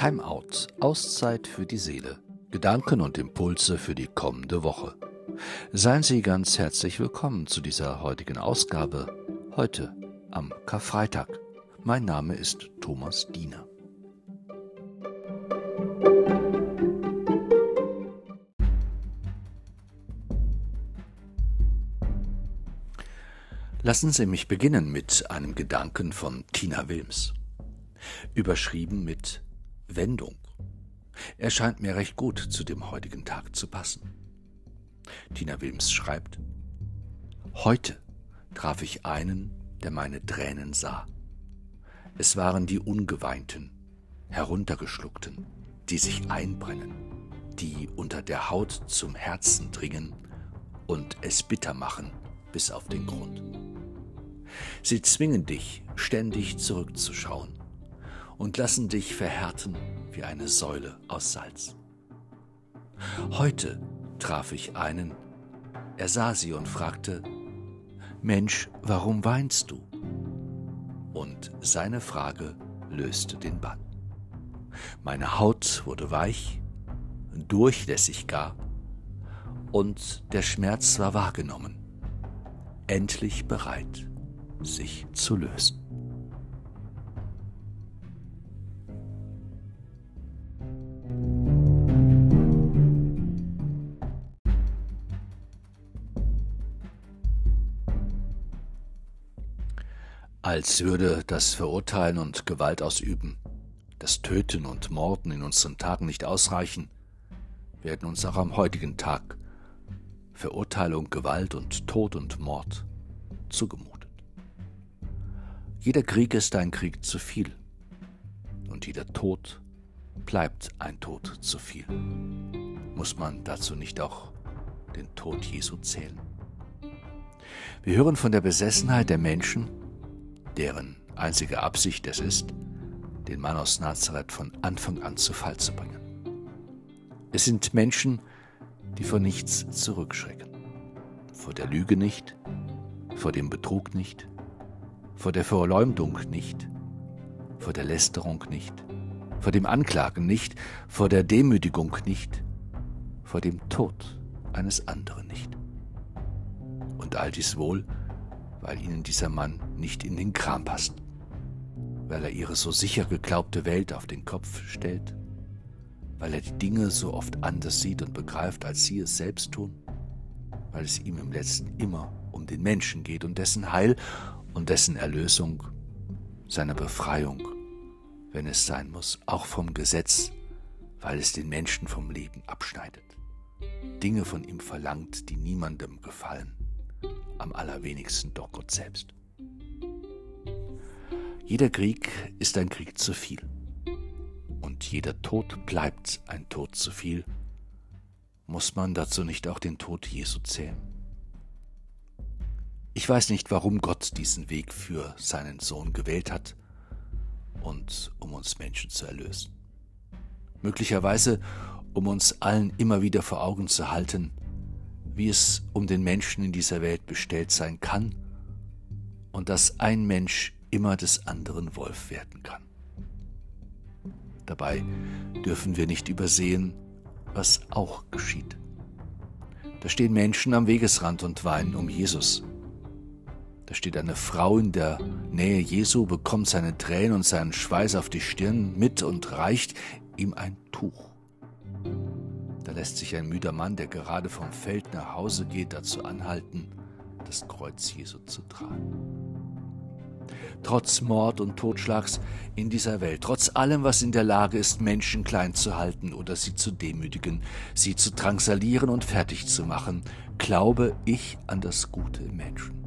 Timeout, Auszeit für die Seele, Gedanken und Impulse für die kommende Woche. Seien Sie ganz herzlich willkommen zu dieser heutigen Ausgabe, heute am Karfreitag. Mein Name ist Thomas Diener. Lassen Sie mich beginnen mit einem Gedanken von Tina Wilms. Überschrieben mit Wendung. Er scheint mir recht gut zu dem heutigen Tag zu passen. Tina Wilms schreibt, Heute traf ich einen, der meine Tränen sah. Es waren die Ungeweinten, Heruntergeschluckten, die sich einbrennen, die unter der Haut zum Herzen dringen und es bitter machen bis auf den Grund. Sie zwingen dich, ständig zurückzuschauen und lassen dich verhärten wie eine Säule aus Salz. Heute traf ich einen, er sah sie und fragte, Mensch, warum weinst du? Und seine Frage löste den Bann. Meine Haut wurde weich, durchlässig gar, und der Schmerz war wahrgenommen, endlich bereit, sich zu lösen. Als würde das Verurteilen und Gewalt ausüben, das Töten und Morden in unseren Tagen nicht ausreichen, werden uns auch am heutigen Tag Verurteilung, Gewalt und Tod und Mord zugemutet. Jeder Krieg ist ein Krieg zu viel und jeder Tod bleibt ein Tod zu viel. Muss man dazu nicht auch den Tod Jesu zählen? Wir hören von der Besessenheit der Menschen, deren einzige Absicht es ist, den Mann aus Nazareth von Anfang an zu Fall zu bringen. Es sind Menschen, die vor nichts zurückschrecken. Vor der Lüge nicht, vor dem Betrug nicht, vor der Verleumdung nicht, vor der Lästerung nicht, vor dem Anklagen nicht, vor der Demütigung nicht, vor dem Tod eines anderen nicht. Und all dies wohl, weil ihnen dieser Mann nicht in den Kram passt, weil er ihre so sicher geglaubte Welt auf den Kopf stellt, weil er die Dinge so oft anders sieht und begreift, als sie es selbst tun, weil es ihm im letzten immer um den Menschen geht und dessen Heil und dessen Erlösung, seiner Befreiung, wenn es sein muss, auch vom Gesetz, weil es den Menschen vom Leben abschneidet, Dinge von ihm verlangt, die niemandem gefallen am allerwenigsten doch Gott selbst. Jeder Krieg ist ein Krieg zu viel. Und jeder Tod bleibt ein Tod zu viel. Muss man dazu nicht auch den Tod Jesu zählen? Ich weiß nicht, warum Gott diesen Weg für seinen Sohn gewählt hat und um uns Menschen zu erlösen. Möglicherweise, um uns allen immer wieder vor Augen zu halten, wie es um den Menschen in dieser Welt bestellt sein kann und dass ein Mensch immer des anderen Wolf werden kann. Dabei dürfen wir nicht übersehen, was auch geschieht. Da stehen Menschen am Wegesrand und weinen um Jesus. Da steht eine Frau in der Nähe Jesu, bekommt seine Tränen und seinen Schweiß auf die Stirn mit und reicht ihm ein Tuch. Lässt sich ein müder Mann, der gerade vom Feld nach Hause geht, dazu anhalten, das Kreuz Jesu zu tragen. Trotz Mord und Totschlags in dieser Welt, trotz allem, was in der Lage ist, Menschen klein zu halten oder sie zu demütigen, sie zu drangsalieren und fertig zu machen, glaube ich an das Gute im Menschen.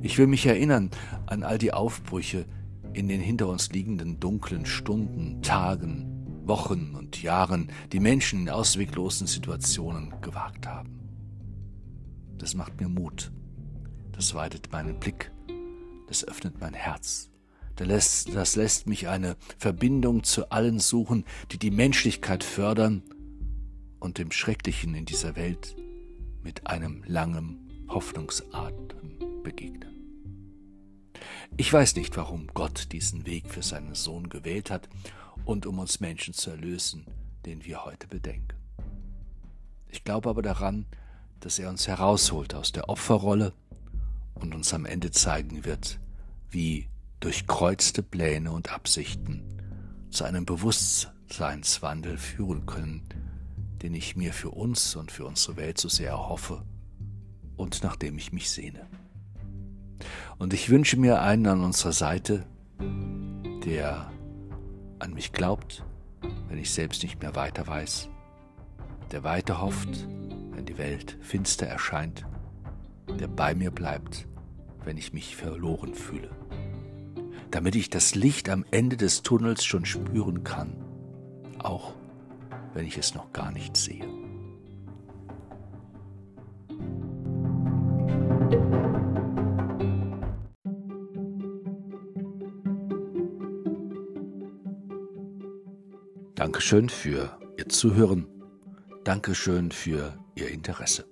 Ich will mich erinnern an all die Aufbrüche in den hinter uns liegenden dunklen Stunden, Tagen, Wochen und Jahren die Menschen in ausweglosen Situationen gewagt haben. Das macht mir Mut, das weitet meinen Blick, das öffnet mein Herz, das lässt, mich eine Verbindung zu allen suchen, die die Menschlichkeit fördern und dem Schrecklichen in dieser Welt mit einem langen Hoffnungsatem begegnen. Ich weiß nicht, warum Gott diesen Weg für seinen Sohn gewählt hat und um uns Menschen zu erlösen, den wir heute bedenken. Ich glaube aber daran, dass er uns herausholt aus der Opferrolle und uns am Ende zeigen wird, wie durchkreuzte Pläne und Absichten zu einem Bewusstseinswandel führen können, den ich mir für uns und für unsere Welt so sehr erhoffe und nach dem ich mich sehne. Und ich wünsche mir einen an unserer Seite, der an mich glaubt, wenn ich selbst nicht mehr weiter weiß, der weiter hofft, wenn die Welt finster erscheint, der bei mir bleibt, wenn ich mich verloren fühle, damit ich das Licht am Ende des Tunnels schon spüren kann, auch wenn ich es noch gar nicht sehe. Dankeschön für Ihr Zuhören. Dankeschön für Ihr Interesse.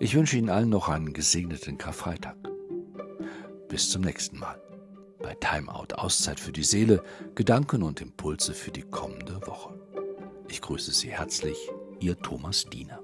Ich wünsche Ihnen allen noch einen gesegneten Karfreitag. Bis zum nächsten Mal. Bei Timeout Auszeit für die Seele, Gedanken und Impulse für die kommende Woche. Ich grüße Sie herzlich, Ihr Thomas Diener.